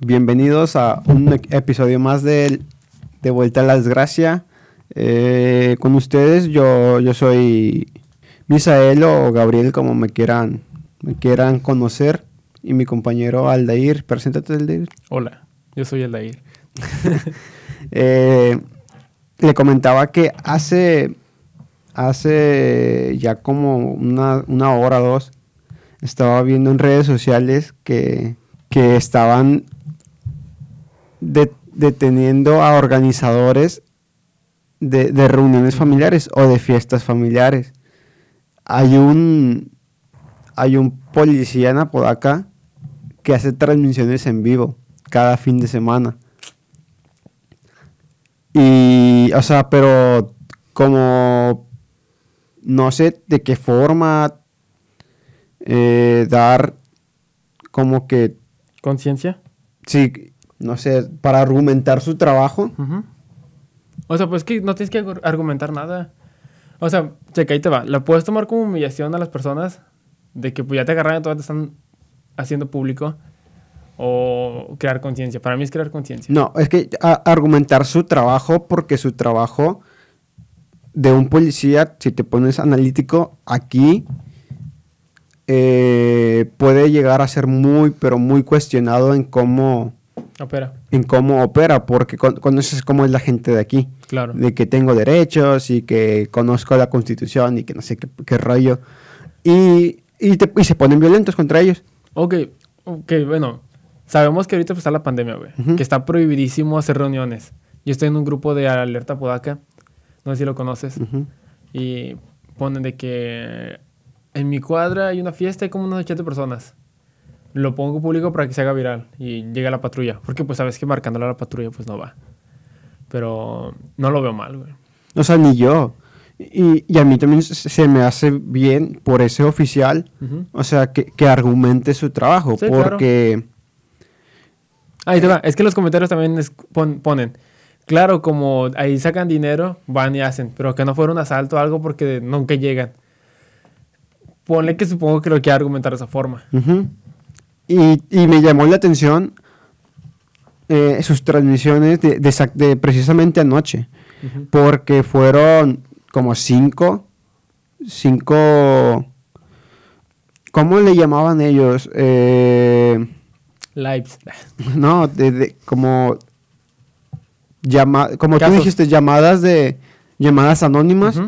bienvenidos a un episodio más de, de Vuelta a la Desgracia. Eh, con ustedes, yo, yo soy Misael o Gabriel, como me quieran, me quieran conocer. Y mi compañero Aldair, preséntate Aldair. Hola, yo soy Aldair. Eh, le comentaba que hace, hace ya como una, una hora o dos, estaba viendo en redes sociales que, que estaban de- deteniendo a organizadores de, de reuniones familiares o de fiestas familiares. Hay un, hay un policía en Apodaca que hace transmisiones en vivo cada fin de semana. Y, o sea, pero como no sé de qué forma eh, dar como que, ¿Conciencia? sí, no sé, para argumentar su trabajo. O sea, pues que no tienes que argu- argumentar nada. O sea, checa, ahí te va. ¿La puedes tomar como humillación a las personas? De que pues ya te agarraron y todavía te están haciendo público. O crear conciencia. Para mí es crear conciencia. No, es que a- argumentar su trabajo porque su trabajo de un policía, si te pones analítico, aquí eh, puede llegar a ser muy, pero muy cuestionado en cómo, Opera. en cómo opera, porque con- conoces cómo es la gente de aquí. Claro. de que tengo derechos y que conozco la constitución y que no sé qué, qué rollo. Y, y, te- y se ponen violentos contra ellos. Ok, ok, bueno. Sabemos que ahorita pues, está la pandemia, güey. Que está prohibidísimo hacer reuniones. Yo estoy en un grupo de Alerta Podaca. No sé si lo conoces. Y ponen de que en mi cuadra hay una fiesta y como unas 80 personas. Lo pongo público para que se haga viral y llegue la patrulla. Porque pues sabes que marcándole a la patrulla pues no va. Pero no lo veo mal, güey. O sea, ni yo. Y, y a mí también se, me hace bien por ese oficial, Ujú. o sea, que, que argumente su trabajo. Sí, claro. porque, Ahí te va. Es que los comentarios también es- pon- ponen. Claro, como ahí sacan dinero, van y hacen. Pero que no fuera un asalto o algo porque nunca llegan. Ponle que supongo que lo quiere argumentar de esa forma. ujú. Y, y me llamó la atención eh, sus transmisiones de, de sa- de precisamente anoche. Porque fueron como cinco, cinco, ¿cómo le llamaban ellos? Eh, Lives. no, de, de- como, llama, como tú dijiste, llamadas de, llamadas anónimas,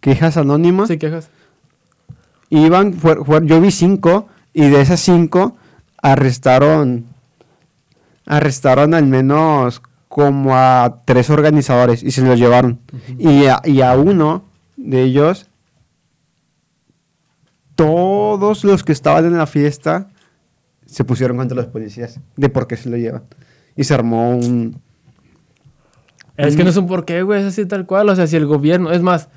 quejas anónimas, Sí, quejas. iban, fue- fue- yo vi cinco, y de esas cinco arrestaron, arrestaron al menos como a tres organizadores y se los llevaron. y, a, y a uno de ellos, todos los que estaban en la fiesta se pusieron contra los policías de por qué se lo llevan. Y se armó un... Es que no es un porqué, güey, es así tal cual. O sea, si el gobierno, es más,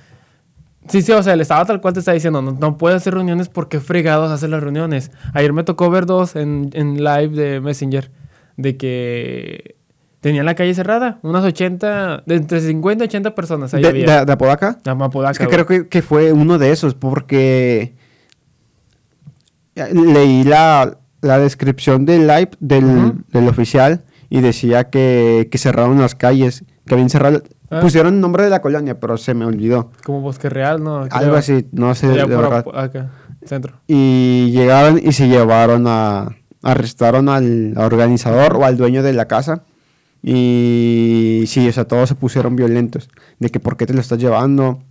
sí, sí, o sea, el Estado tal cual te está diciendo, no, no puede hacer reuniones porque fregados hacer las reuniones. Ayer me tocó ver dos en, en live de Messenger de que tenían la calle cerrada, unas 80, de entre 50 y 80 personas ahí de, había. de- de Apodaca. La Mapodaca, Es que güey. creo que, que fue uno de esos, porque eh, leí la, la descripción del live del, del oficial y decía que, que cerraron las calles, que habían cerrado... Ah. Pusieron el nombre de la colonia, pero se me olvidó. Como Bosque Real, ¿no? Algo así, no sé de verdad. Apodaca, centro. Y llegaron y se llevaron a... Arrestaron al organizador o al dueño de la casa. Y sí, o sea, todos se pusieron violentos. De que por qué te lo estás llevando.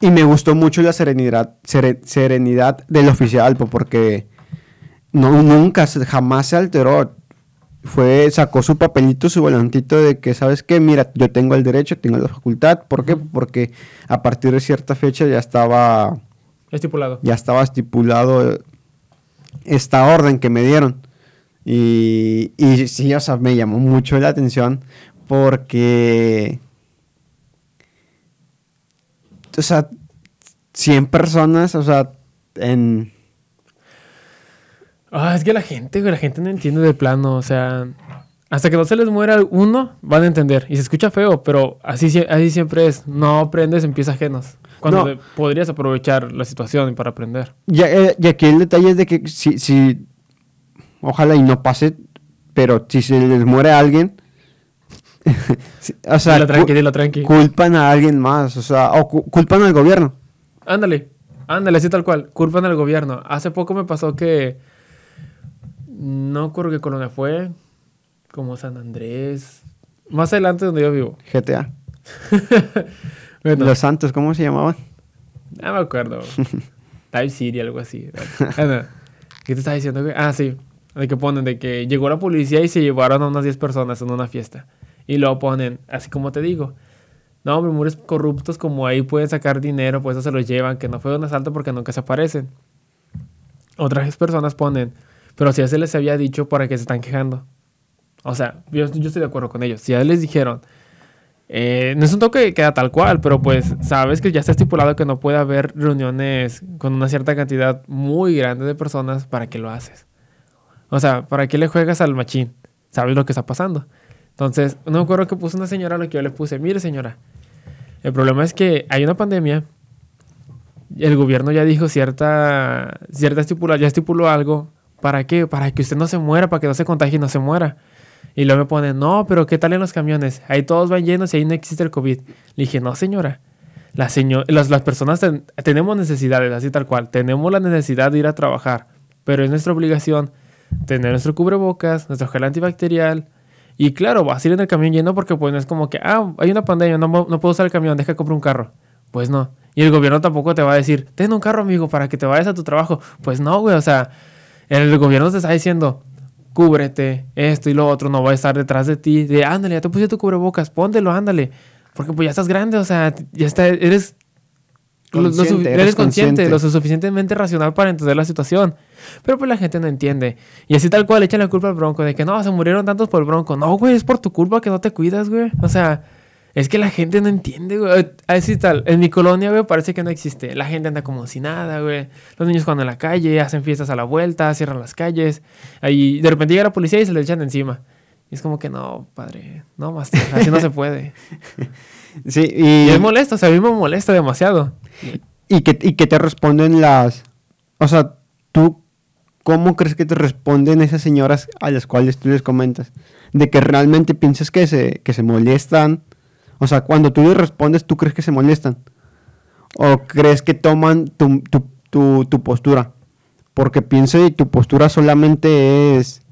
Y me gustó mucho la serenidad, sere- serenidad del oficial, po, porque no, nunca, jamás se alteró. Fue, sacó su papelito, su volantito de que, ¿sabes qué? Mira, yo tengo el derecho, tengo la facultad. ¿Por qué? Porque a partir de cierta fecha ya estaba Estipulado. ya estaba estipulado esta orden que me dieron. Y, y sí, o sea, me llamó mucho la atención porque, o sea, 100 personas, o sea, en... Ah, es que la gente, güey, la gente no entiende de plano, o sea, hasta que no se les muera uno, van a entender. Y se escucha feo, pero así, así siempre es. No aprendes en pies ajenos. Cuando No. podrías aprovechar la situación para aprender. Ya, eh, y aquí el detalle es de que si, si ojalá y no pase, pero si se les muere alguien, sí, o sea, Dilo tranqui, dilo tranqui. culpan a alguien más, o sea, o cu- culpan al gobierno. Ándale, ándale, así tal cual. Culpan al gobierno. Hace poco me pasó que. No creo que Colonia fue. Como San Andrés. Más adelante donde yo vivo. GTA. Bueno, Los Santos, ¿cómo se llamaban? no me acuerdo. Type City, algo así. ¿Qué te estaba diciendo? Ah, sí. De que ponen de que llegó la policía y se llevaron a unas 10 personas en una fiesta. Y luego ponen, así como te digo. No, hombre, muros corruptos como ahí pueden sacar dinero, pues eso se los llevan, que no fue un asalto porque nunca se aparecen. Otras personas ponen, pero si ya se les había dicho para que se están quejando. O sea, yo, yo estoy de acuerdo con ellos. Si ya les dijeron, eh, no es un toque que queda tal cual, pero pues sabes que ya está estipulado que no puede haber reuniones con una cierta cantidad muy grande de personas, ¿para qué lo haces? O sea, ¿para qué le juegas al machín? ¿Sabes lo que está pasando? Entonces, no me acuerdo que puso una señora lo que yo le puse. Mire, señora, el problema es que hay una pandemia. El gobierno ya dijo cierta, cierta estipula, ya estipuló algo. ¿Para qué? Para que usted no se muera, para que no se contagie y no se muera. Y luego me ponen, no, pero ¿qué tal en los camiones? Ahí todos van llenos y ahí no existe el COVID. Le dije, no, señora. Señor, las, las personas ten- tenemos necesidades, así tal cual. Tenemos la necesidad de ir a trabajar. Pero es nuestra obligación tener nuestro cubrebocas, nuestro gel antibacterial. Y claro, vas a ir en el camión lleno porque pues no es como que, ah, hay una pandemia, no, no puedo usar el camión, deja que compre un carro. Pues no. Y el gobierno tampoco te va a decir, ten un carro, amigo, para que te vayas a tu trabajo. Pues no, güey, o sea, el gobierno te está diciendo, cúbrete, esto y lo otro, no va a estar detrás de ti, de ándale, ya te puse tu cubrebocas, póntelo, ándale. Porque pues ya estás grande, o sea, ya está, eres, lo- lo Consciente, sufi- eres eres consciente, consciente. lo suficientemente racional para entender la situación. Pero pues la gente no entiende. Y así tal cual le echan la culpa al bronco de que no, se murieron tantos por el bronco. No, güey, es por tu culpa que no te cuidas, güey. O sea, es que la gente no entiende, güey. Así tal, en mi colonia, güey, parece que no existe. La gente anda como si nada, güey. Los niños juegan en la calle, hacen fiestas a la vuelta, cierran las calles. Ahí de repente llega la policía y se le echan encima. Y es como que no, padre, no, más así no se puede. Sí, Y y, es molesto, o sea, a mí me molesta demasiado. y, que, y que te responden las... O sea, tú, ¿cómo crees que te responden esas señoras a las cuales tú les comentas? De que realmente piensas que se, que se molestan. O sea, cuando tú les respondes, ¿tú crees que se molestan? ¿O crees que toman tu, tu, tu, tu postura? Porque pienso que tu postura solamente es...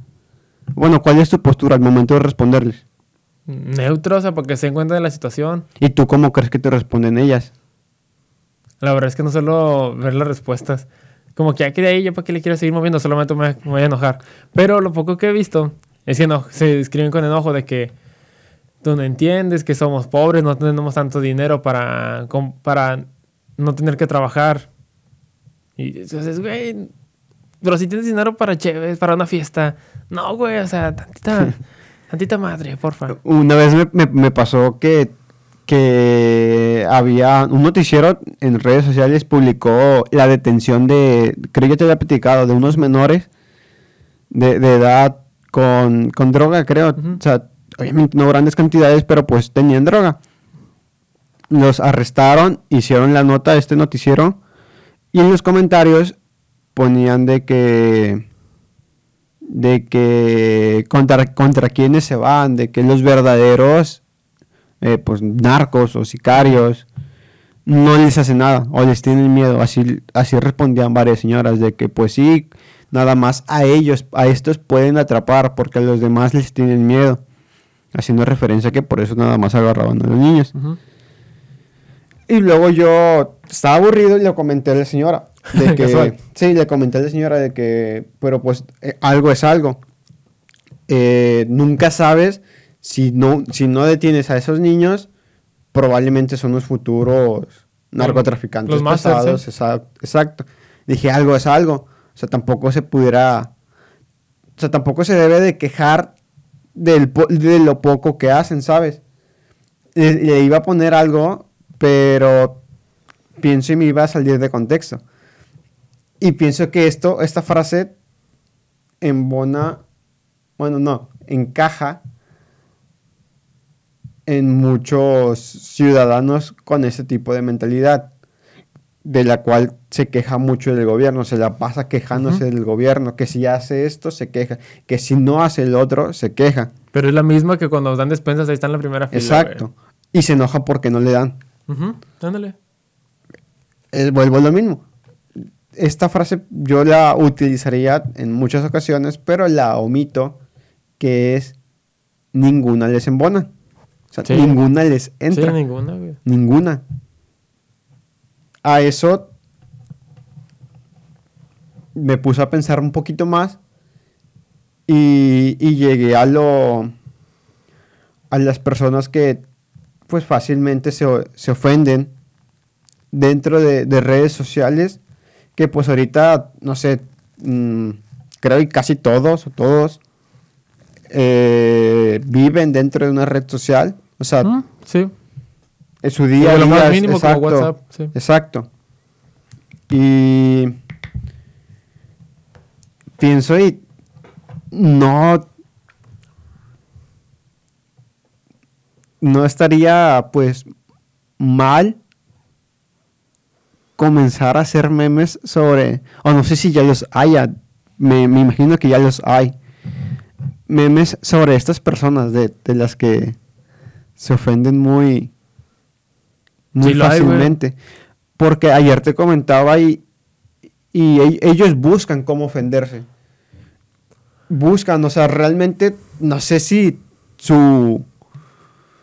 Bueno, ¿cuál es tu postura al momento de responderles? Neutro, o sea, porque se encuentra en la situación. ¿Y tú cómo crees que te responden ellas? La verdad es que no suelo ver las respuestas. Como que ya que de ahí, yo para qué le quiero seguir moviendo, solamente me, me voy a enojar. Pero lo poco que he visto es que no, se escriben con enojo de que tú no entiendes que somos pobres, no tenemos tanto dinero para, para no tener que trabajar. Y entonces, güey, pero si tienes dinero para chéves, para una fiesta, no, güey, o sea, tantita, tantita madre, porfa. Una vez me, me- me pasó que, que había un noticiero en redes sociales publicó la detención de, creo que te había platicado, de unos menores de, de edad con, con droga, creo. O sea, obviamente no grandes cantidades, pero pues tenían droga. Los arrestaron, hicieron la nota de este noticiero y en los comentarios ponían de que de que contra, contra quiénes se van, de que los verdaderos eh, pues narcos o sicarios no les hacen nada o les tienen miedo. Así, así respondían varias señoras de que pues sí, nada más a ellos, a estos pueden atrapar porque a los demás les tienen miedo. Haciendo referencia que por eso nada más agarraban a los niños. Y luego yo estaba aburrido y le comenté a la señora. De que, sí, le comenté a la señora de que, pero pues eh, algo es algo. Eh, nunca sabes si no, si no detienes a esos niños, probablemente son los futuros narcotraficantes Los masters, sí. Exacto, exacto. Dije, algo es algo. O sea, tampoco se pudiera... O sea, tampoco se debe de quejar del, de lo poco que hacen, ¿sabes? Le, le iba a poner algo, pero pienso y me iba a salir de contexto. Y pienso que esto, esta frase embona, bueno, no, encaja en muchos ciudadanos con ese tipo de mentalidad. De la cual se queja mucho del gobierno, se la pasa quejándose del gobierno, que si hace esto se queja, que si no hace el otro se queja. Pero es la misma que cuando nos dan despensas, ahí está en la primera fila. Exacto. Y se enoja porque no le dan. Ándale. Eh, vuelvo a lo mismo. Esta frase yo la utilizaría en muchas ocasiones, pero la omito, que es ninguna les embona. O sea, Sí. ninguna les Sí, entra. ninguna, güey. Ninguna. A eso me puse a pensar un poquito más y, llegué a lo a las personas que pues fácilmente se, se ofenden dentro de, de redes sociales que pues ahorita no sé mm, creo que casi todos o todos eh, viven dentro de una red social o sea Sí. En su día a Como lo más mínimo, como exacto, WhatsApp, sí. Exacto. Y pienso y no no estaría pues mal comenzar a hacer memes sobre o no sé si ya los haya me, me imagino que ya los hay memes sobre estas personas de, de las que se ofenden muy muy güey. fácilmente porque ayer te comentaba y y e- ellos buscan cómo ofenderse buscan o sea realmente no sé si su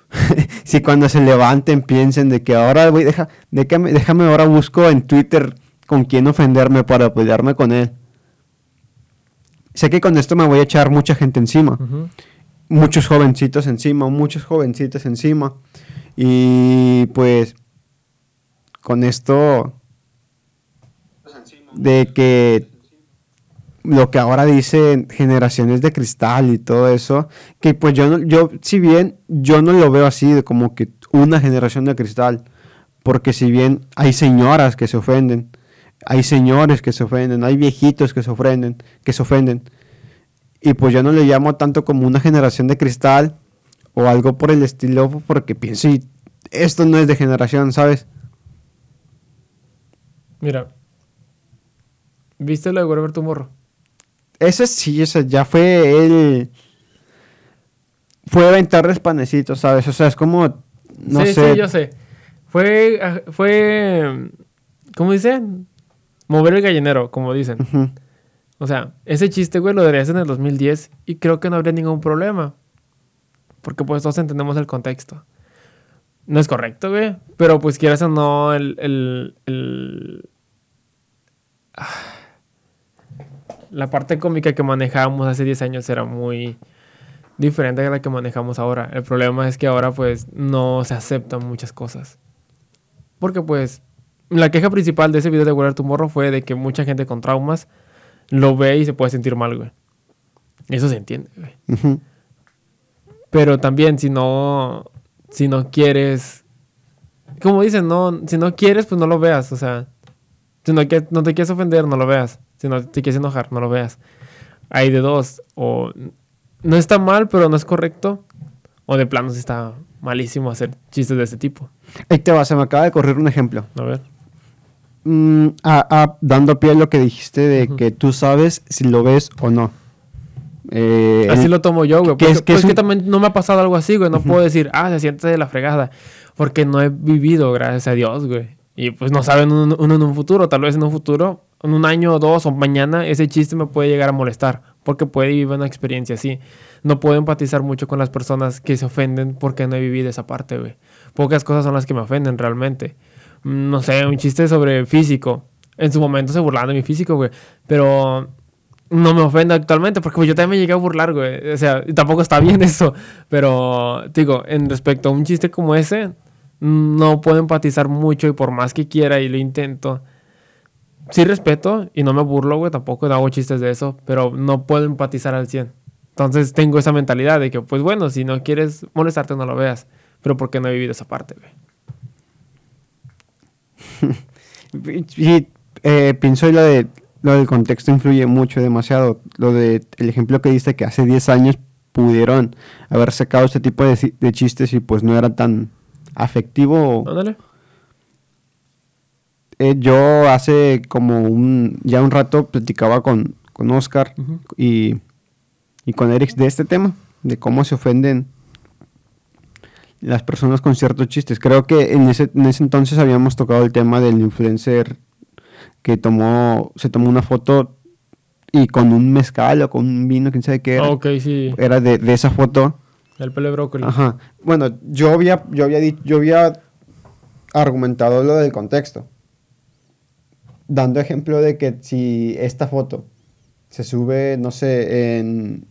si cuando se levanten piensen de que ahora voy deja déjame, déjame ahora busco en Twitter con quién ofenderme para pelearme con él sé que con esto me voy a echar mucha gente encima. Muchos jovencitos encima, muchos jovencitos encima. Y pues con esto de que lo que ahora dicen generaciones de cristal y todo eso, que pues yo no, yo si bien yo no lo veo así de como que una generación de cristal, porque si bien hay señoras que se ofenden, hay señores que se ofenden, hay viejitos que se ofenden, que se ofenden. Y pues yo no le llamo tanto como una generación de cristal o algo por el estilo, porque pienso, y esto no es de generación, ¿sabes? Mira. ¿Viste lo de Wherever Tomorrow? Ese sí, ese ya fue el... Fue aventarles panecitos, ¿sabes? O sea, es como... No sí, sé. sí, yo sé. Fue, ah, fue, ¿cómo dicen? Mover el gallinero, como dicen. O sea, ese chiste, güey, lo deberías en el 2010 y creo que no habría ningún problema. Porque pues todos entendemos el contexto. No es correcto, güey. Pero pues quieras o no, el... el, el- ah, la parte cómica que manejábamos hace 10 años era muy diferente a la que manejamos ahora. El problema es que ahora pues no se aceptan muchas cosas. Porque pues la queja principal de ese video de Where Tomorrow fue de que mucha gente con traumas lo ve y se puede sentir mal, güey. Eso se entiende, güey. Pero también si no, si no quieres, como dicen, no, si no quieres, pues no lo veas, o sea, si no, que- no te quieres ofender, no lo veas, si no te quieres enojar, no lo veas. Hay de dos, o no está mal, pero no es correcto, o de plano sí está malísimo hacer chistes de ese tipo. Ahí te va, se me acaba de correr un ejemplo. A ver. Mm, a- a- dando pie a lo que dijiste de que tú sabes si lo ves o no. Eh, Así el- lo tomo yo, güey. Porque, es- que pues es que un- también no me ha pasado algo así, güey. No puedo decir, ah, se siente de la fregada. Porque no he vivido, gracias a Dios, güey. Y pues no saben uno, uno en un futuro. Tal vez en un futuro, en un año o dos o mañana, ese chiste me puede llegar a molestar. Porque puede vivir una experiencia así. No puedo empatizar mucho con las personas que se ofenden porque no he vivido esa parte, güey. Pocas cosas son las que me ofenden realmente. No sé, un chiste sobre físico. En su momento se burlaban de mi físico, güey. Pero no me ofende actualmente, porque yo también me llegué a burlar, güey. O sea, tampoco está bien eso. Pero, digo, en respecto a un chiste como ese, no puedo empatizar mucho y por más que quiera y lo intento. Sí respeto y no me burlo, güey, tampoco hago chistes de eso, pero no puedo empatizar al 100. Entonces tengo esa mentalidad de que, pues bueno, si no quieres molestarte, no lo veas. Pero porque no he vivido esa parte, güey. Sí, eh, pienso lo de lo del contexto influye mucho, demasiado. Lo de el ejemplo que diste que hace 10 años pudieron haber sacado este tipo de, de chistes y pues no era tan afectivo. Ándale. eh, yo hace como un, ya un rato platicaba con, con Oscar y, y con Eric de este tema, de cómo se ofenden las personas con ciertos chistes. Creo que en ese, en ese entonces habíamos tocado el tema del influencer que tomó, se tomó una foto y con un mezcal o con un vino, quién sabe qué era. Ok, sí. Era de, de esa foto. El pelo de brócoli. Ajá. Bueno, yo había, yo había dicho, yo había argumentado lo del contexto. Dando ejemplo de que si esta foto se sube, no sé, en.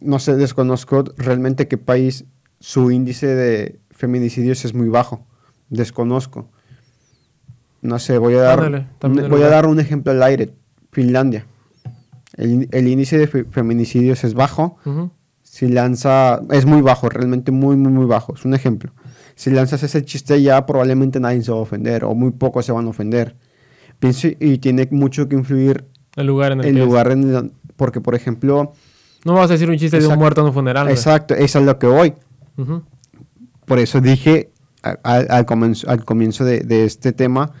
No sé, desconozco realmente qué país su índice de feminicidios es muy bajo. Desconozco. No sé, voy a dar, Ándale, un- voy a dar un ejemplo al aire. Finlandia. El, el índice de fe- feminicidios es bajo si lanza, es muy bajo, realmente muy, muy, muy bajo. Es un ejemplo. Si lanzas ese chiste ya, probablemente nadie se va a ofender, o muy pocos se van a ofender. Pienso, y tiene mucho que influir El lugar en el, el que es. lugar en el- porque, por ejemplo, No vas a decir un chiste de un muerto en un funeral. exacto, eso es lo que voy. Por eso dije al, comienzo, al comienzo de, de este tema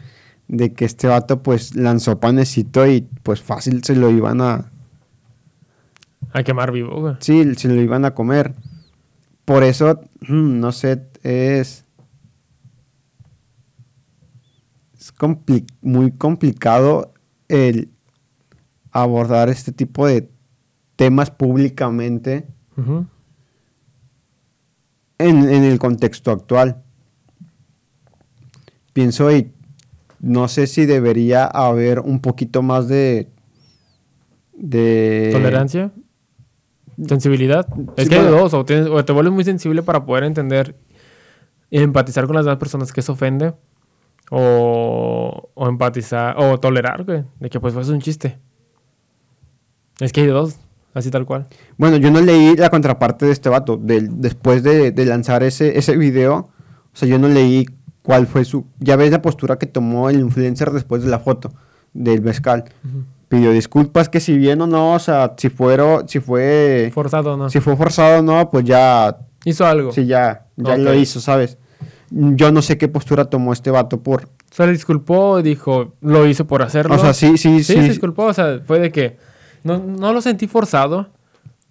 de que este vato pues lanzó panecito y pues fácil se lo iban a, A quemar vivo, güey. Sí, se lo iban a comer. Por eso, mm, no sé, es. Es compli- muy complicado el abordar este tipo de temas públicamente. En, en el contexto actual. Pienso y no sé si debería haber un poquito más de. de Tolerancia. Sensibilidad. Es que hay bueno. dos. O, tienes- o te vuelves muy sensible para poder entender y empatizar con las demás personas que eso ofende. O, o empatizar. O tolerar, güey. De que pues fue un chiste. Es que hay de dos. Así tal cual. Bueno, yo no leí la contraparte de este vato. del- después de, de lanzar ese, ese video, o sea, yo no leí cuál fue su... Ya ves la postura que tomó el influencer después de la foto del mezcal. Pidió disculpas que si bien o no, o sea, si fueron, si fue... Forzado, ¿no? Si fue forzado o no, pues ya... Hizo algo. Sí, ya, ya lo hizo, ¿sabes? Yo no sé qué postura tomó este vato por... Se le disculpó, dijo, lo hizo por hacerlo. O sea, sí, sí, Sí, sí. se disculpó, o sea, fue de que no, no lo sentí forzado,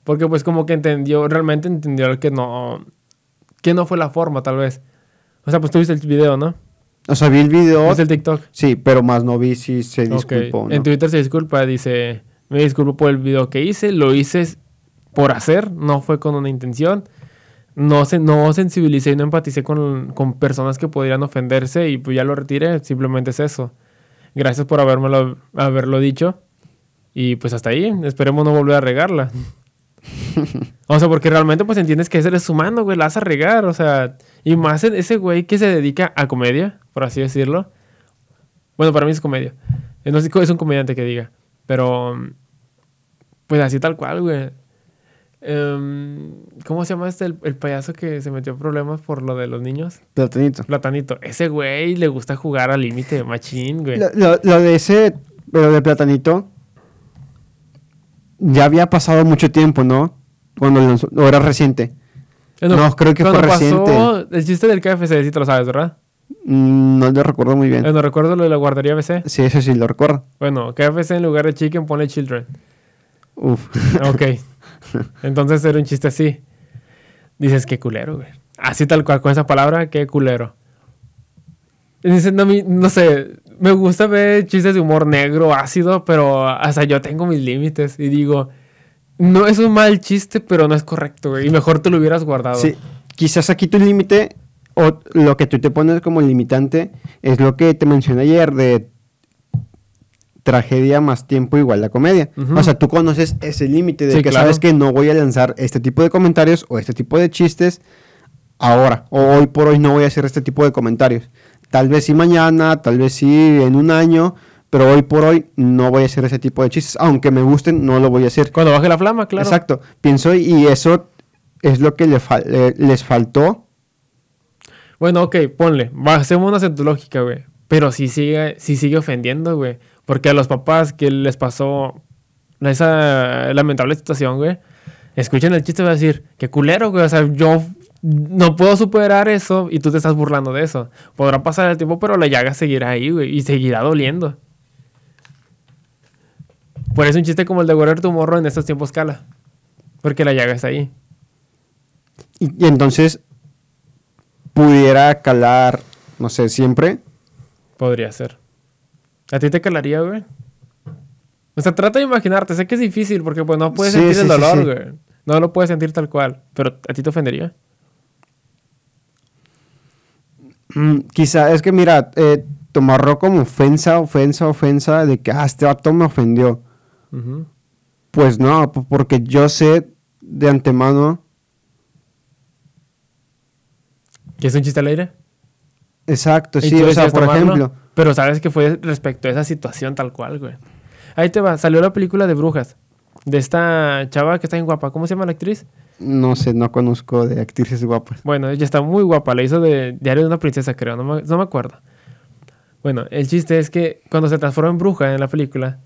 porque pues como que entendió, realmente entendió que no, que no fue la forma tal vez. O sea, pues tuviste el video, ¿no? O sea, vi el video, ¿Viste el TikTok? sí, pero más no vi si se disculpó no. En Twitter se disculpa, dice, me disculpo por el video que hice, lo hice por hacer, no fue con una intención. No, se, no sensibilicé y no empaticé con, con personas que podrían ofenderse y pues ya lo retiré, simplemente es eso. Gracias por habérmelo, haberlo dicho. Y pues hasta ahí, esperemos no volver a regarla. o sea, porque realmente pues entiendes que eres humano, güey, la vas a regar, o sea, y más en ese güey que se dedica a comedia, por así decirlo. Bueno, para mí es comedia. Eh, No sé es un comediante que diga, pero pues así tal cual, güey. Em, ¿Cómo se llama este el, el payaso que se metió en problemas por lo de los niños? Platanito. Platanito. Ese güey le gusta jugar al límite, machín, güey. Lo, lo- lo de ese, lo de Platanito, ya había pasado mucho tiempo, ¿no? Cuando lanzó, o era reciente. No, creo que fue pasó reciente. el chiste del KFC, sí te lo sabes, ¿verdad? Mm, No lo recuerdo muy bien. Eh, no recuerdo lo de la guardería BC. Sí, eso sí lo recuerdo. Bueno, KFC en lugar de chicken pone children. Uf. Ok. Entonces era un chiste así. Dices, qué culero, güey. Así tal cual, con esa palabra, qué culero. Dices, no, mi- no sé, me gusta ver chistes de humor negro, ácido, pero hasta yo tengo mis límites. Y digo, no es un mal chiste, pero no es correcto, güey. Y mejor te lo hubieras guardado. Sí, quizás aquí tu límite, o lo que tú te pones como limitante, es lo que te mencioné ayer de tragedia más tiempo igual a comedia. O sea, tú conoces ese límite de Sí, que claro. sabes que no voy a lanzar este tipo de comentarios o este tipo de chistes ahora, o hoy por hoy no voy a hacer este tipo de comentarios. Tal vez sí mañana, tal vez sí en un año, pero hoy por hoy no voy a hacer ese tipo de chistes. Aunque me gusten, no lo voy a hacer. Cuando baje la flama, claro. Exacto. Pienso y eso es lo que le fal- les faltó. Bueno, ok, ponle. Hacemos una centológica, güey. Pero sí sigue, sí sigue ofendiendo, güey. Porque a los papás que les pasó esa lamentable situación, güey, escuchan el chiste y van a decir, qué culero, güey. O sea, yo no puedo superar eso y tú te estás burlando de eso. Podrá pasar el tiempo, pero la llaga seguirá ahí, güey, y seguirá doliendo. Por eso un chiste como el de guardar tu morro en estos tiempos cala. Porque la llaga está ahí. Y, y entonces pudiera calar, no sé, siempre. Podría ser. ¿A ti te calaría, güey? O sea, trata de imaginarte. Sé que es difícil porque pues no puedes Sí, sentir sí, el dolor, sí. güey. No lo puedes sentir tal cual. Pero a ti te ofendería. Mm, quizá, es que mira, eh, tomarlo como ofensa, ofensa, ofensa, de que, ah, este vato me ofendió. Pues no, porque yo sé de antemano, ¿Que es un chiste al aire? exacto, sí, o sea, por tomarlo, ejemplo, Pero sabes que fue respecto a esa situación tal cual, güey. Ahí te va. Salió la película de Brujas. De esta chava que está bien guapa. ¿Cómo se llama la actriz? No sé, no conozco de actrices guapas. Bueno, ella está muy guapa. La hizo de Diario de una princesa, creo. No me, no me acuerdo. Bueno, el chiste es que cuando se transforma en bruja en la película,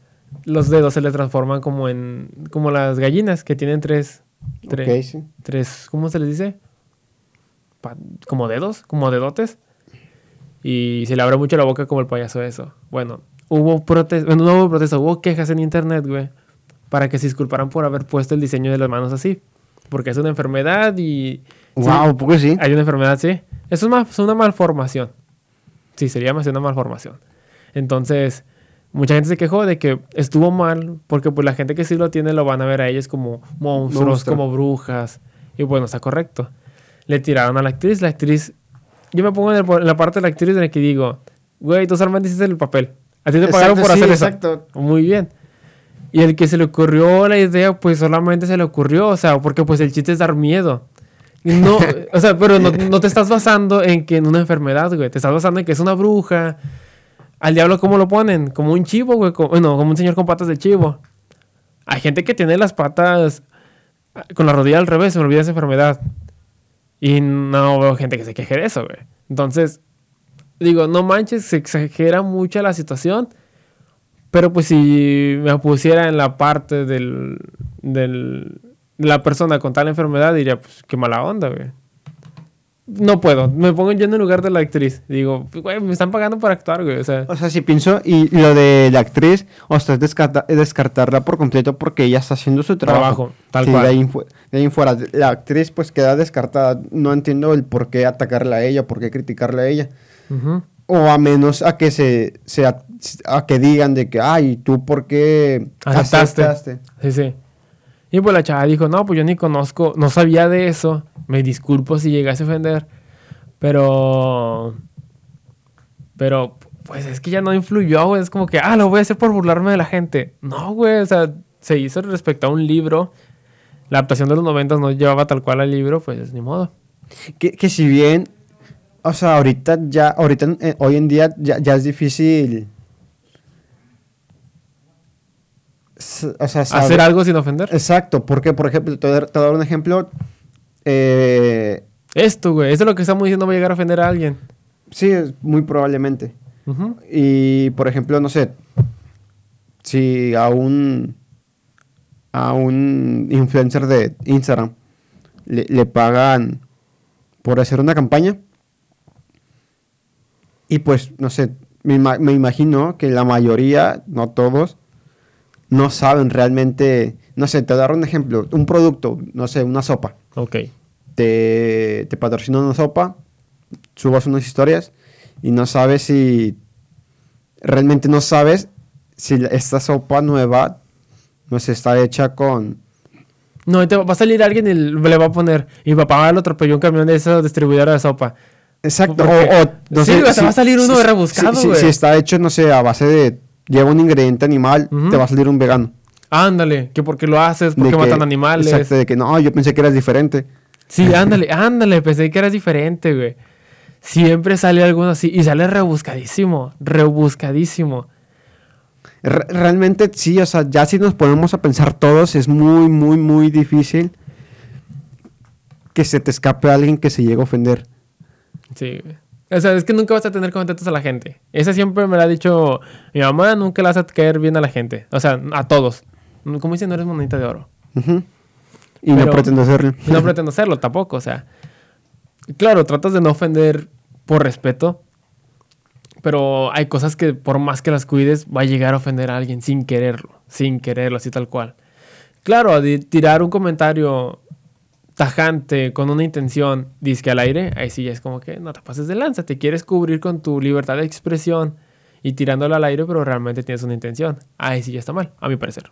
los dedos se le transforman como en... Como las gallinas que tienen tres... tres sí. tres, ¿cómo se les dice? Pa- como dedos, como dedotes. Y se le abre mucho la boca como el payaso eso. Bueno, hubo protestas, bueno, no hubo protestas, hubo quejas en internet, güey, para que se disculparan por haber puesto el diseño de las manos así. Porque es una enfermedad y... sí, Wow, porque sí. hay una enfermedad, sí. Eso es, más, es una malformación. Sí, sería más una malformación. Entonces, mucha gente se quejó de que estuvo mal, porque pues la gente que sí lo tiene lo van a ver a ellos como monstruos, Monstruo. como brujas. Y bueno, está correcto. Le tiraron a la actriz, la actriz... Yo me pongo en, el- en la parte de la actriz en la que digo, güey, tú solamente hiciste el papel. A ti te pagaron Exacto, por sí, hacer eso. exacto. Muy bien. Y el que se le ocurrió la idea, pues solamente se le ocurrió, o sea, porque pues el chiste es dar miedo. No, o sea, pero no, no te estás basando en que en una enfermedad, güey. Te estás basando en que es una bruja. Al diablo, ¿cómo lo ponen? Como un chivo, güey. Como, bueno, como un señor con patas de chivo. Hay gente que tiene las patas ah, con la rodilla al revés, se me olvida esa enfermedad. Y no veo gente que se queje de eso, güey. Entonces, digo, no manches, se exagera mucho la situación. Pero pues si me pusiera en la parte del, del, de la persona con tal enfermedad, diría, pues qué mala onda, güey. No puedo. Me pongo yo en el lugar de la actriz. Digo, güey, me están pagando para actuar, güey. O sea, O sea, si pienso, y lo de la actriz, o sea, es descarta- es descartarla por completo porque ella está haciendo su trabajo. trabajo, tal Sí, cual. De ahí, de ahí en fuera, la actriz pues queda descartada. No entiendo el por qué atacarla a ella, por qué criticarla a ella. ujú. O a menos a que se, se a, que digan de que, ay, ¿tú por qué Aceptaste. aceptaste? Sí, sí. Y pues la chava dijo, no, pues yo ni conozco, no sabía de eso. Me disculpo si llegase a ofender. Pero... Pero, pues es que ya no influyó, güey. Es como que, ah, lo voy a hacer por burlarme de la gente. No, güey, o sea, se hizo respecto a un libro. La adaptación de los noventas no llevaba tal cual al libro, pues ni modo. Que, que si bien, o sea, ahorita ya, ahorita, eh, hoy en día ya, ya es difícil. O sea, Hacer algo sin ofender. Exacto, porque, por ejemplo, te voy a dar- te dar un ejemplo. eh, Esto, güey, eso es lo que estamos diciendo va a llegar a ofender a alguien. sí, muy probablemente. Y, por ejemplo, no sé, si a un, a un influencer de Instagram le, le pagan por hacer una campaña, y pues, no sé, me imagino que la mayoría, no todos, no saben realmente, no sé, te voy a dar un ejemplo, un producto, no sé, una sopa. Ok. te, te patrocina una sopa, subas unas historias y no sabes si realmente no sabes si esta sopa nueva no se está hecha con No, te va a salir alguien y le va a poner, y papá lo atropelló un camión de esa distribuidora de sopa. exacto ¿Por o, no Sí, sé, te va a salir uno si- rebuscado, si- si- si está hecho no sé a base de lleva un ingrediente animal te va a salir un vegano Ándale, que porque lo haces, De porque que- matan animales. exacto de que no yo pensé que eras diferente Sí, ándale, ándale, pensé que eras diferente, güey. Siempre sale alguno así y sale rebuscadísimo, rebuscadísimo. Re- realmente sí, o sea, ya si nos ponemos a pensar todos, es muy, muy, muy difícil que se te escape alguien que se llegue a ofender. Sí, güey. O sea, es que nunca vas a tener contentos a la gente. Esa siempre me la ha dicho mi mamá, nunca le vas a caer bien a la gente. O sea, a todos. Como dicen, no eres monedita de oro. Y no pretendo hacerlo. No pretendo hacerlo tampoco, o sea. claro, tratas de no ofender por respeto, pero hay cosas que por más que las cuides va a llegar a ofender a alguien sin quererlo, sin quererlo, así tal cual. Claro, tirar un comentario tajante con una intención disque al aire, ahí sí ya es como que no te pases de lanza, te quieres cubrir con tu libertad de expresión y tirándola al aire, pero realmente tienes una intención. Ahí sí ya está mal, a mi parecer.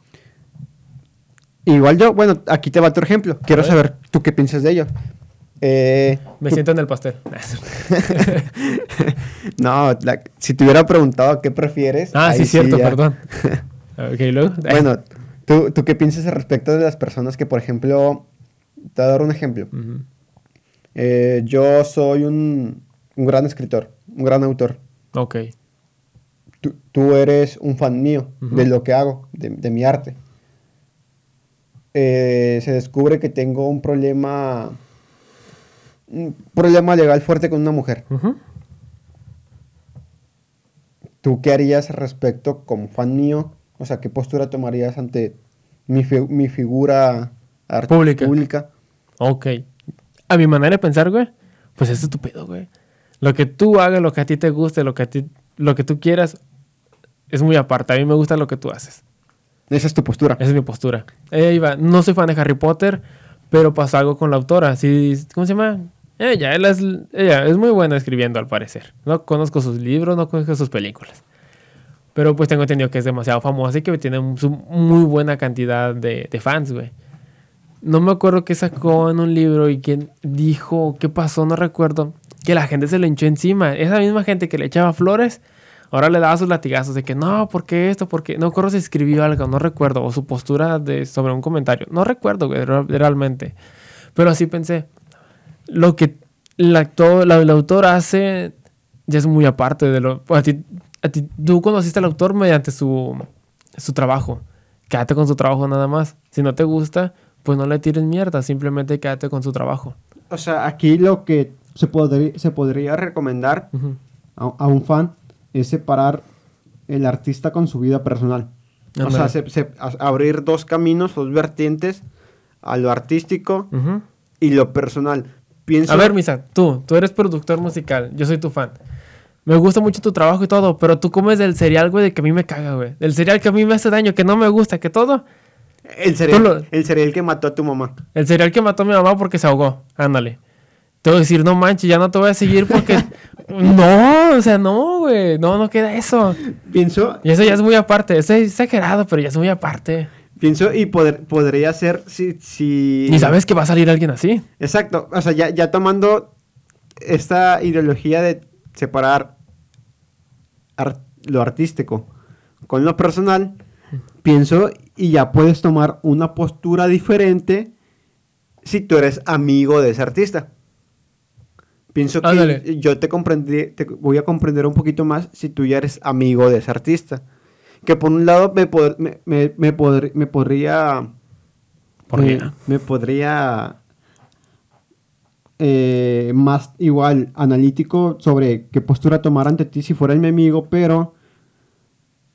Igual yo, bueno, aquí te va otro ejemplo. Quiero saber tú qué piensas de ello. Eh, Me tú- siento en el pastel. no, la- si te hubiera preguntado qué prefieres. ah, sí, cierto, perdón. ok, luego. Bueno, ¿tú, ¿tú qué piensas respecto de las personas que, por ejemplo, te voy a dar un ejemplo. Eh, yo soy un, un gran escritor, un gran autor. Ok. Tú, tú eres un fan mío de lo que hago, de, de mi arte. Eh, se descubre que tengo un problema, un problema legal fuerte con una mujer. ¿Tú qué harías al respecto como fan mío? O sea, ¿qué postura tomarías ante mi, fi- mi figura Pública. pública? Ok. A mi manera de pensar, güey, pues es estúpido, güey. Lo que tú hagas, lo que a ti te guste, lo que a ti, lo que tú quieras, es muy aparte. A mí me gusta lo que tú haces. Esa es tu postura. Esa es mi postura. Ahí va. No soy fan de Harry Potter, pero pasó algo con la autora. Sí, ¿Cómo se llama? Ella, él es, ella es muy buena escribiendo, al parecer. No conozco sus libros, no conozco sus películas. Pero pues tengo entendido que es demasiado famosa y que tiene su- muy buena cantidad de, de fans, güey. No me acuerdo qué sacó en un libro y quién dijo, qué pasó, no recuerdo. Que la gente se le echó encima. Esa misma gente que le echaba flores, ahora le daba sus latigazos de que no, ¿por qué esto? Porque no recuerdo si escribió algo, no recuerdo. O su postura de, sobre un comentario. No recuerdo, güey, re- realmente. Pero así pensé. Lo que el actor, la- el autor hace ya es muy aparte de lo... A ti, a ti- tú conociste al autor mediante su, su trabajo. Quédate con su trabajo nada más. Si no te gusta, pues no le tires mierda. Simplemente quédate con su trabajo. O sea, aquí lo que se podría, se podría recomendar a, a un fan es separar el artista con su vida personal. O sea, se- abrir dos caminos, dos vertientes, a lo artístico y lo personal. Pienso, A ver, Misa, tú, tú eres productor musical, yo soy tu fan. Me gusta mucho tu trabajo y todo, pero tú comes del cereal, güey, de que a mí me caga, güey. Del cereal que a mí me hace daño, que no me gusta, que todo. El cereal, lo- el cereal que mató a tu mamá. El cereal que mató a mi mamá porque se ahogó. Ándale. Te voy a decir, no manches, ya no te voy a seguir porque... no, o sea, no, güey. No, no queda eso. Pienso, Y eso ya es muy aparte. Es exagerado, pero ya es muy aparte. pienso y poder, podría ser si, si... Ni sabes que va a salir alguien así. Exacto, o sea, ya, ya tomando esta ideología de separar ar- lo artístico con lo personal, pienso y ya puedes tomar una postura diferente si tú eres amigo de ese artista. Pienso que yo te comprendí, te voy a comprender un poquito más si tú ya eres amigo de ese artista. Que por un lado me, pod- me, me, me podr- me podría Podría. eh, me podría eh, más igual analítico sobre qué postura tomar ante ti si fuera mi amigo, pero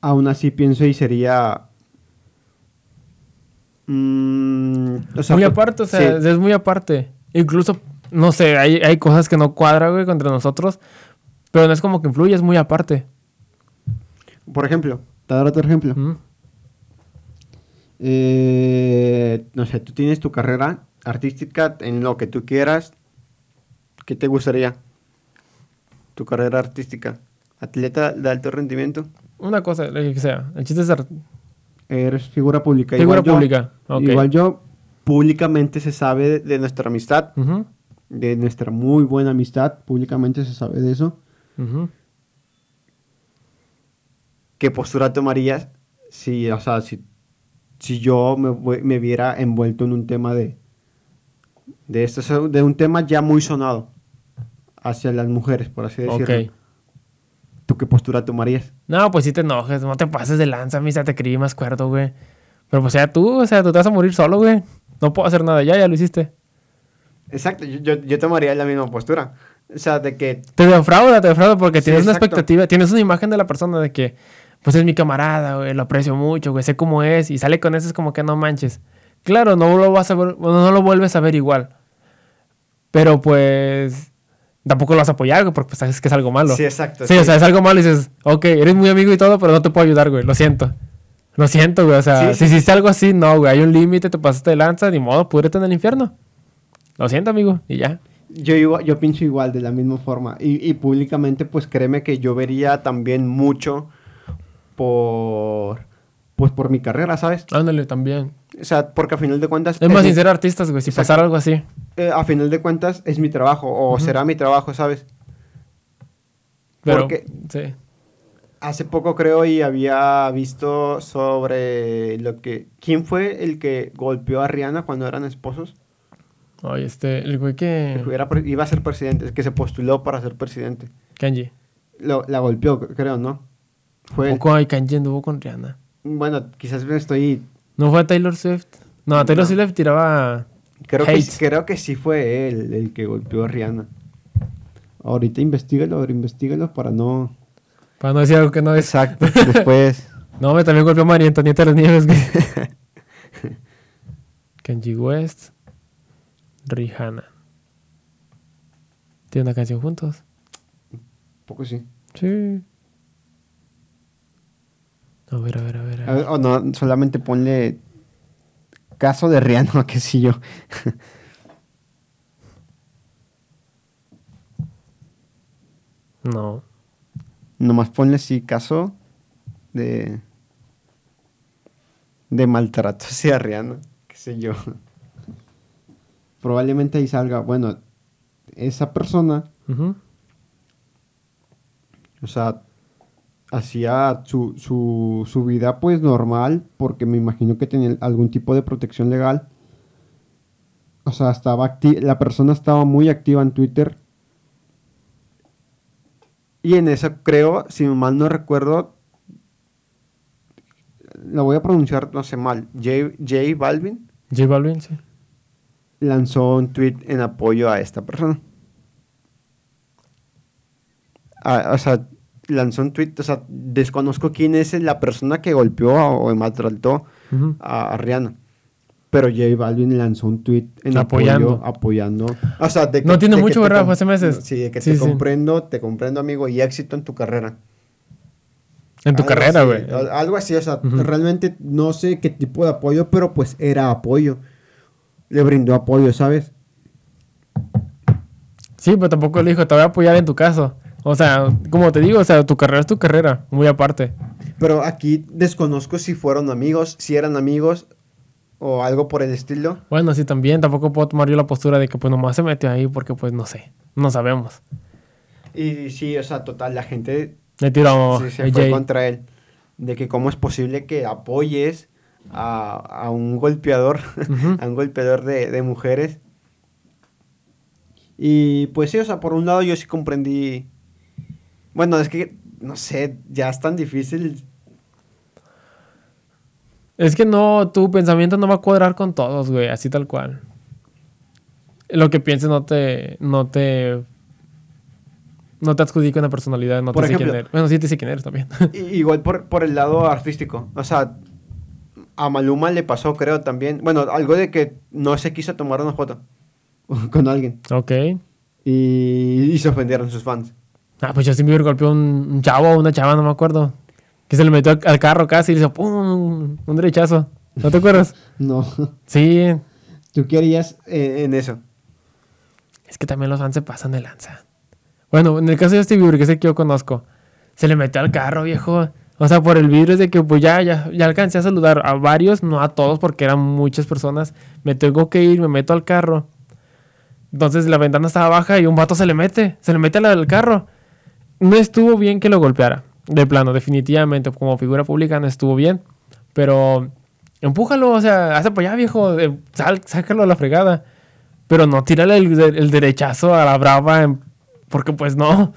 aún así pienso y sería mm, o sea, muy aparte, o sea, sí. es muy aparte. Incluso, no sé, hay, hay cosas que no cuadran, güey, contra nosotros. Pero no es como que influye, es muy aparte. por ejemplo, te daré otro ejemplo. Eh, no sé, tú tienes tu carrera artística en lo que tú quieras. ¿Qué te gustaría? Tu carrera artística. Atleta de alto rendimiento. Una cosa, lo que sea. El chiste es Eres figura pública. Figura Igual yo- pública, ok. Igual yo, públicamente se sabe de, de nuestra amistad, de nuestra muy buena amistad, públicamente se sabe de eso. ujú. ¿Qué postura tomarías si, o sea, si, si yo me, me viera envuelto en un tema de, de esto, de un tema ya muy sonado hacia las mujeres, por así decirlo? Ok. ¿Tú qué postura tomarías? No, pues sí te enojes, no te pases de lanza, misa, te creí más cuerdo, güey. Pero pues ya tú, o sea, tú te vas a morir solo, güey. No puedo hacer nada, ya, ya lo hiciste. Exacto, yo, yo, yo tomaría la misma postura. O sea, de que Te defrauda, te defrauda porque Sí, tienes una expectativa, tienes una imagen de la persona de que, pues es mi camarada, güey, lo aprecio mucho, güey, sé cómo es, y sale con eso es como que no manches. Claro, no lo vas a ver, bueno, no lo vuelves a ver igual. Pero pues, tampoco lo vas a apoyar, güey, porque pues, sabes que es algo malo. Sí, exacto. Sí, o sea, es algo malo y dices, ok, eres muy amigo y todo, pero no te puedo ayudar, güey, lo siento. Lo siento, güey, o sea, Sí, si hiciste algo así, no, güey, hay un límite, te pasaste de lanza, ni modo, púdrete en el infierno. Lo siento, amigo, y ya. Yo, igual- yo pienso igual, de la misma forma. Y, y públicamente, pues créeme que yo vería también mucho por, pues, por mi carrera, ¿sabes? Ándale, también. O sea, porque a final de cuentas... Es más mi- sin ser artistas, güey, si Exacto. pasara algo así. eh, a final de cuentas es mi trabajo, o será mi trabajo, ¿sabes? Pero, Porque- sí. Hace poco creo y había visto sobre lo que... ¿Quién fue el que golpeó a Rihanna cuando eran esposos? Oye, este, el güey que... Era pre- iba a ser presidente, es que se postuló para ser presidente. Kenji. Lo- la golpeó, creo, ¿no? Fue... Poco ay, Kenji anduvo con Rihanna. Bueno, quizás me estoy... ¿No fue Taylor Swift? No, Taylor No. Swift tiraba... Creo que, Hate. creo que sí fue él el que golpeó a Rihanna. Ahorita investigalo, ahora investigalo para no... Para no decir algo que no es. Exacto, después... No, me también golpeó a María Antonieta de las Nieves. Kenji West. Rihanna. ¿Tiene una canción juntos? Poco sí. Sí. A ver, a ver, a ver. a A ver. ver, o no, solamente ponle caso de Rihanna, qué sé yo. No. Nomás ponle sí caso de de maltrato hacia Rihanna, qué sé yo. Probablemente ahí salga, bueno, esa persona, o sea, hacía su, su, su vida pues normal, porque me imagino que tenía algún tipo de protección legal. O sea, estaba la persona estaba muy activa en Twitter. Y en eso creo, si mal no recuerdo, lo voy a pronunciar, no sé mal, J, J Balvin J Balvin, sí. lanzó un tweet en apoyo a esta persona. Ah, o sea, lanzó un tweet, o sea, desconozco quién es la persona que golpeó o maltrató a, a Rihanna. Pero J Balvin lanzó un tweet en Apoyando. apoyo, apoyando. O sea, de No tiene de mucho, ¿verdad? Fue hace meses. Sí, de que Sí, te sí. comprendo, te comprendo, amigo, y éxito en tu carrera. En tu Algo carrera, güey. al- Algo así, o sea, realmente no sé qué tipo de apoyo, pero pues era apoyo. Le brindó apoyo, ¿sabes? Sí, pero tampoco le dijo, te voy a apoyar en tu caso. O sea, como te digo, o sea, tu carrera es tu carrera, muy aparte. Pero aquí desconozco si fueron amigos, si eran amigos o algo por el estilo. Bueno, sí, también, tampoco puedo tomar yo la postura de que pues nomás se metió ahí porque pues no sé, no sabemos. Y sí, o sea, total, la gente Le tiró sí, se a fue contra él. De que cómo es posible que apoyes a, a un golpeador, a un golpeador de, de mujeres. Y pues sí, o sea, por un lado yo sí comprendí. Bueno, es que, no sé, ya es tan difícil. Es que no, tu pensamiento no va a cuadrar con todos, güey, así tal cual. Lo que pienses no te, no te, no te adjudica una personalidad, no Por te sé ejemplo- quién eres. Bueno, sí te sé quién eres también. Igual por, por el lado artístico. O sea, a Maluma le pasó, creo, también. Bueno, algo de que no se quiso tomar una foto con alguien. ok. Y, y se ofendieron sus fans. Ah, pues Justin Bieber golpeó a un, chavo o una chava, no me acuerdo. Que se le metió al, carro casi y le hizo ¡pum! Un derechazo. ¿No te acuerdas? No. Sí. ¿Tú querías eh, en eso? Es que también los fans se pasan de lanza. Bueno, en el caso de Justin Bieber, que es el que yo conozco, se le metió al carro, viejo. O sea, por el vidrio es de que pues ya, ya, ya alcancé a saludar a varios, no a todos porque eran muchas personas. Me tengo que ir, me meto al carro. Entonces la ventana estaba baja y un vato se le mete, se le mete al carro. No estuvo bien que lo golpeara, de plano, definitivamente, como figura pública no estuvo bien. Pero empújalo, o sea, hazte para allá, viejo, eh, sal- sácalo a la fregada. Pero no tírale el, el derechazo a la brava, en- porque pues no.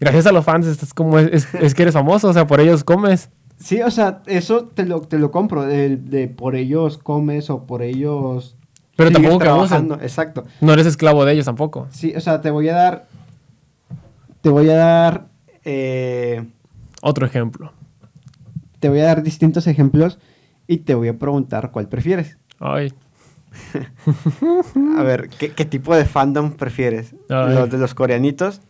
Gracias a los fans, estás como es, es- es que eres famoso, o sea, por ellos comes. Sí, o sea, eso te lo, te lo compro. De, de por ellos comes o por ellos. Pero tampoco que abusen. Exacto. No eres esclavo de ellos tampoco. Sí, o sea, te voy a dar. Te voy a dar. eh, Otro ejemplo. te voy a dar distintos ejemplos y te voy a preguntar cuál prefieres. Ay. A ver, ¿qué, qué tipo de fandom prefieres? Ay. ¿Los de los coreanitos?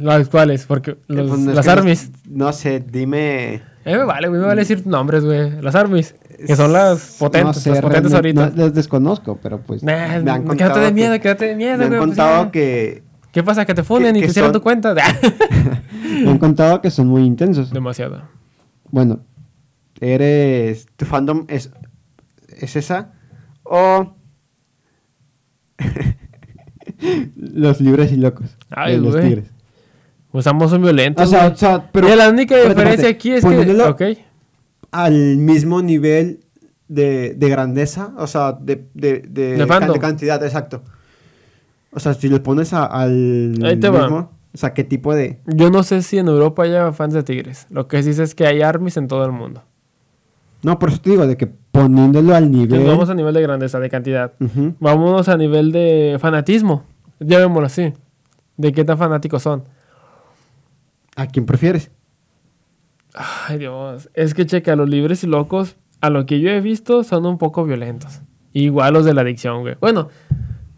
¿Los cuáles? Porque Eh, los, pues, no es las no- armies. No, sé, dime. Eh, me vale, güey, me vale decir nombres, güey. Las armies. Que son las potentes, No sé, las potentes ahorita. no- les desconozco, pero pues. Nah, me han quédate contado de que- miedo, quédate de miedo, Me han güey, pues contado que. ¿Qué pasa? Que te funen y te cierran son- tu cuenta. Me han contado que son muy intensos. Demasiado. Bueno, eres. ¿Tu fandom es, es esa? ¿O.? los libres y locos. Ay, los güey. tigres. Ambos son violentos. O sea, o sea, pero. y la única diferencia aquí es que. Ok. Al mismo nivel de, de grandeza, o sea, de, de, de, De fandom. de cantidad, exacto. O sea, si le pones a- al Ahí te va. mismo, o sea, ¿qué tipo de...? Yo no sé si en Europa haya fans de tigres. Lo que sí sé es que hay armies en todo el mundo. No, por eso te digo, de que poniéndolo al nivel... Entonces, vamos a nivel de grandeza, de cantidad. Ujú. Vámonos a nivel de fanatismo. Llamémoslo así. De qué tan fanáticos son. ¿A quién prefieres? Ay, Dios. Es que checa, los libres y locos, a lo que yo he visto, son un poco violentos. Igual los de la adicción, güey. Bueno,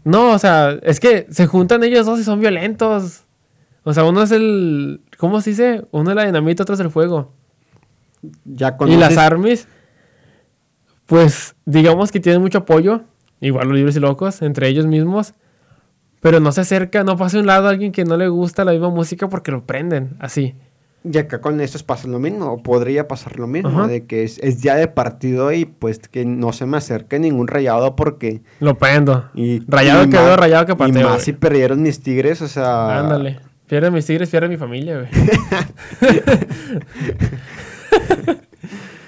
no, o sea, es que se juntan ellos dos y son violentos. O sea, uno es el. ¿Cómo se dice? Uno es la dinamita, otro es el fuego. Ya Y conoces... las armies, pues digamos que tienen mucho apoyo, igual los libres y locos, entre ellos mismos, pero no se acerca, no pasa a un lado a alguien que no le gusta la misma música porque lo prenden, así. Y acá con estos pasa lo mismo, o podría pasar lo mismo, Ajá. de que es, es día de partido y pues que no se me acerque ningún rayado porque... Lo prendo. Y, Rayado y quedó, más- rayado que Y pateo, más si perdieron mis tigres, o sea... Ándale. Pierde mis tigres, pierde mi familia, güey.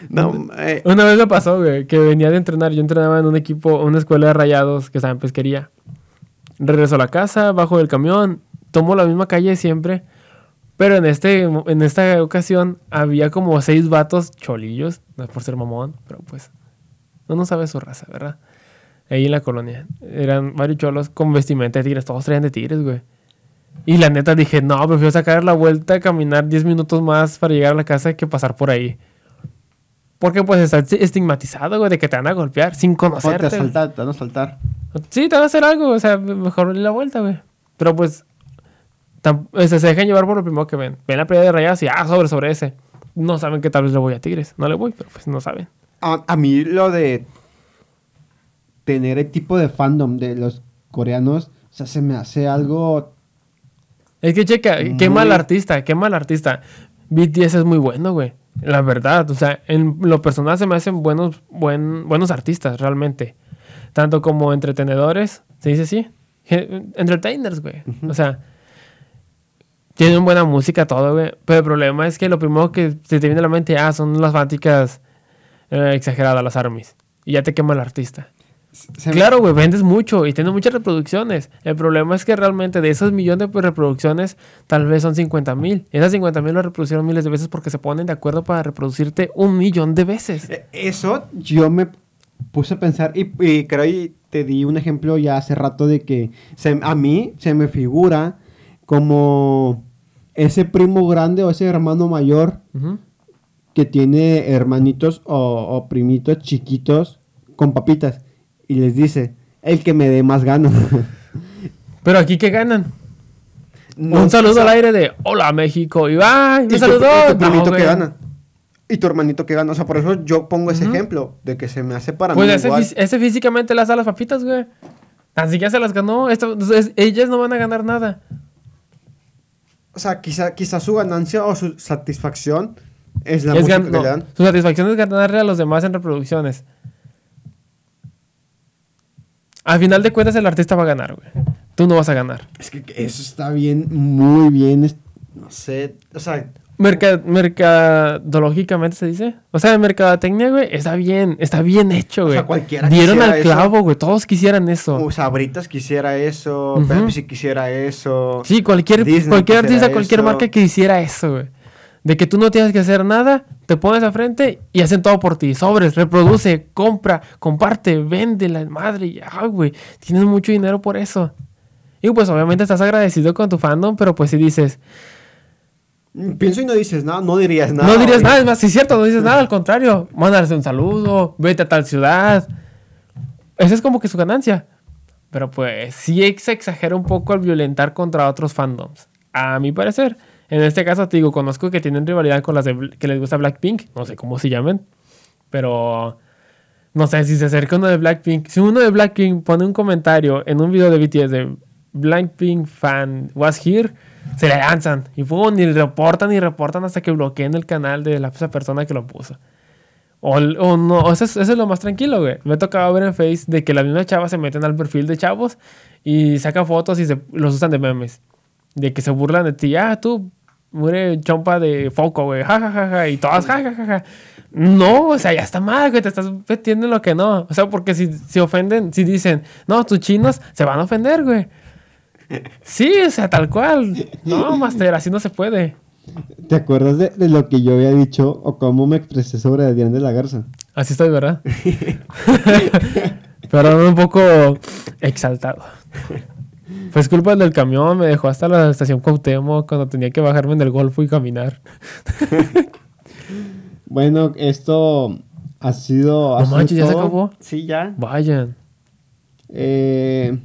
No, eh, Una vez me pasó, güey, que venía de entrenar. Yo entrenaba en un equipo, una escuela de rayados que estaba en pesquería. Regreso a la casa, bajo del camión, tomo la misma calle siempre. Pero en, este, en esta ocasión había como seis vatos cholillos, no es por ser mamón, pero pues uno sabe su raza, ¿verdad? Ahí en la colonia. Eran varios cholos con vestimenta de tigres, todos traían de tigres, güey. Y la neta dije, no, prefiero sacar la vuelta, caminar 10 minutos más para llegar a la casa que pasar por ahí. Porque pues está estigmatizado, güey, de que te van a golpear sin o te conocerte. asaltar, te van a asaltar. Sí, te van a hacer algo, o sea, mejor la vuelta, güey. Pero pues, se dejan llevar por lo primero que ven. Ven la pelea de rayados y, ah, sobre, sobre ese. No saben que tal vez le voy a Tigres. No le voy, pero pues no saben. A, a mí lo de tener el tipo de fandom de los coreanos, o sea, se me hace algo... Es que checa, qué mal artista, qué mal artista. BTS es muy bueno, güey. La verdad, o sea, en lo personal se me hacen buenos, buen, buenos artistas, realmente. Tanto como entretenedores, ¿se dice así? Entertainers, güey. O sea, tienen buena música, todo, güey. Pero el problema es que lo primero que se te viene a la mente, ah, son las fanáticas eh, exageradas, las armies. Y ya te quema el artista. se Claro, güey, vendes mucho y tienes muchas reproducciones. El problema es que realmente de esos millones de reproducciones, tal vez son 50 mil. Esas 50 mil las reproducieron miles de veces porque se ponen de acuerdo para reproducirte un millón de veces. Eh, Eso yo me puse a pensar y, y creo y te di un ejemplo ya hace rato de que se- a mí se me figura como ese primo grande o ese hermano mayor que tiene hermanitos o, o primitos chiquitos con papitas y les dice, el que me dé más gano. Pero aquí, ¿qué ganan? No, un saludo al aire de Hola México. Y ¡ay! ¿Y ¡Me tu, y tu No, que gana? ¿Y tu hermanito que gana? O sea, por eso yo pongo ese ejemplo de que se me hace para Pues mí ese, igual. ese físicamente las da las papitas, güey. Así que ya se las ganó. Esto, es- ellas no van a ganar nada. O sea, quizá, quizá su ganancia o su satisfacción es la Es música que no, le dan. Su satisfacción es ganarle a los demás en reproducciones. Al final de cuentas, el artista va a ganar, güey. Tú no vas a ganar. Es que eso está bien, muy bien. No sé, o sea, Merca- mercadológicamente se dice. O sea, mercadotecnia, güey, está bien, está bien hecho, O güey. sea, cualquiera Dieron al eso. clavo, güey. Todos quisieran eso. o Sabritas quisiera eso, Ujú. Pepsi quisiera eso. Sí, cualquier, Disney cualquier artista, cualquier marca quisiera eso, güey. De que tú no tienes que hacer nada, te pones a frente y hacen todo por ti. Sobres, reproduce, compra, comparte, vende la madre. y Ya, güey. Tienes mucho dinero por eso. Y pues obviamente estás agradecido con tu fandom, pero pues si dices, Pienso y no dices nada, no dirías nada. no dirías nada, es más, si es cierto, no dices nada, al contrario. Mándales un saludo, vete a tal ciudad. esa es como que su ganancia. Pero pues sí se exagera un poco al violentar contra otros fandoms. A mi parecer. En este caso, te digo, conozco que tienen rivalidad con las de, que les gusta Blackpink. No sé cómo se llamen. Pero no sé si se acerca uno de Blackpink. Si uno de Blackpink pone un comentario en un video de BTS de Blackpink fan was here, se le lanzan y pum, y reportan y reportan hasta que bloqueen el canal de la, esa persona que lo puso. O, o no, eso es, eso es, lo más tranquilo, güey. Me ha tocado ver en Face de que las mismas chavas se meten al perfil de chavos y sacan fotos y se, los usan de memes. De que se burlan de ti. Ah, tú, muere chompa de foco, güey. Ja, ja, ja. Y todas, ja, ja. No, o sea, ya está mal, güey. Te estás metiendo en lo que no. O sea, porque si se ofenden, si dicen, no, tus chinos se van a ofender, güey. Sí, o sea, tal cual. No, Master, así no se puede. ¿Te acuerdas de, de, lo que yo había dicho o cómo me expresé sobre Adrián de la Garza? Así estoy, ¿verdad? Pero un poco exaltado. Pues culpa del camión, me dejó hasta la estación Cuauhtémoc cuando tenía que bajarme en el golfo y caminar. bueno, esto ha sido... No manches, ¿ya se acabó? Sí, ya. Vayan. Eh,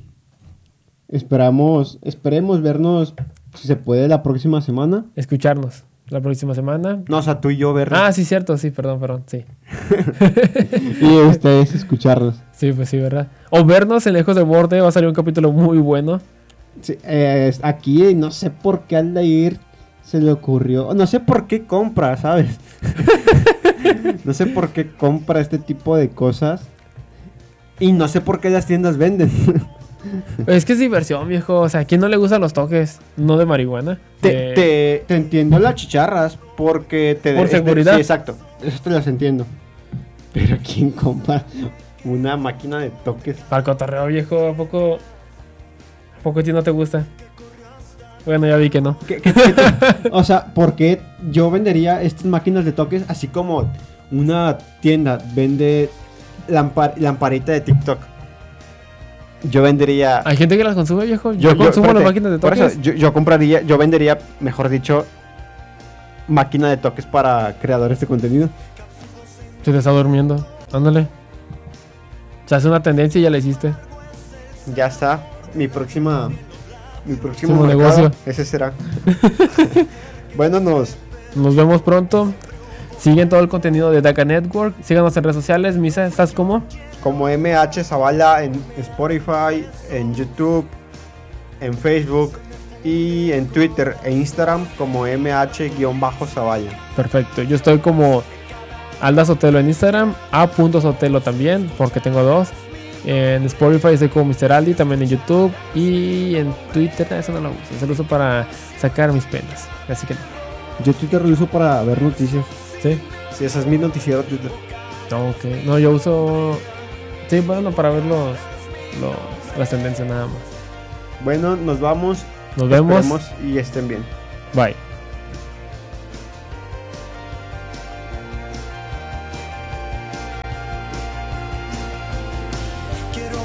esperamos, esperemos vernos si se puede la próxima semana. Escucharnos la próxima semana. No, o sea, tú y yo vernos. Ah, sí, cierto, sí, perdón, perdón, sí. y ustedes escucharnos. Sí, pues sí, ¿verdad? O vernos en Lejos de Borde, va a salir un capítulo muy bueno. Sí, eh, aquí no sé por qué al ir se le ocurrió, no sé por qué compra, ¿sabes? no sé por qué compra este tipo de cosas. Y no sé por qué las tiendas venden. Es que es diversión, viejo. O sea, ¿a quién no le gustan los toques? No de marihuana. Te, Eh, te, te entiendo las chicharras porque te... Por seguridad. Sí, exacto. Eso te las entiendo. Pero ¿quién compra una máquina de toques? Para el cotorreo, viejo, ¿a poco... ¿A poco a ti no te gusta? Bueno, ya vi que no. ¿Qué- qué- qué te- o sea, ¿por qué yo vendería estas máquinas de toques Así como una tienda vende lampar- lamparita de TikTok. Yo vendería... Hay gente que las consume, viejo. Yo, consumo espérate, las máquinas de por toques. eso, yo, yo compraría, yo vendería, mejor dicho, máquina de toques para creadores de contenido. Se te está durmiendo. Ándale. Se hace una tendencia y ya la hiciste. Ya está. Mi próxima. Mi próximo negocio. Ese será. bueno, nos. Nos vemos pronto. Siguen todo el contenido de DACA Network. Síganos en redes sociales. Misa, ¿estás como? Como MH Zavala en Spotify, en YouTube, en Facebook y en Twitter e Instagram como MH-Zavala. Perfecto. Yo estoy como Alda Sotelo en Instagram, a.sotelo también, porque tengo dos. En Spotify estoy como Mr. Aldi, también en YouTube. Y en Twitter, eso no lo uso. Eso lo uso para sacar mis penas. Así que no. Yo Twitter lo uso para ver noticias. ¿Sí? Si ese es mi noticiero Twitter. No, ok. No, yo uso. Sí, bueno, para ver los, los- las tendencias nada más. Bueno, nos vamos. Nos vemos. Esperemos y estén bien. Bye. Quiero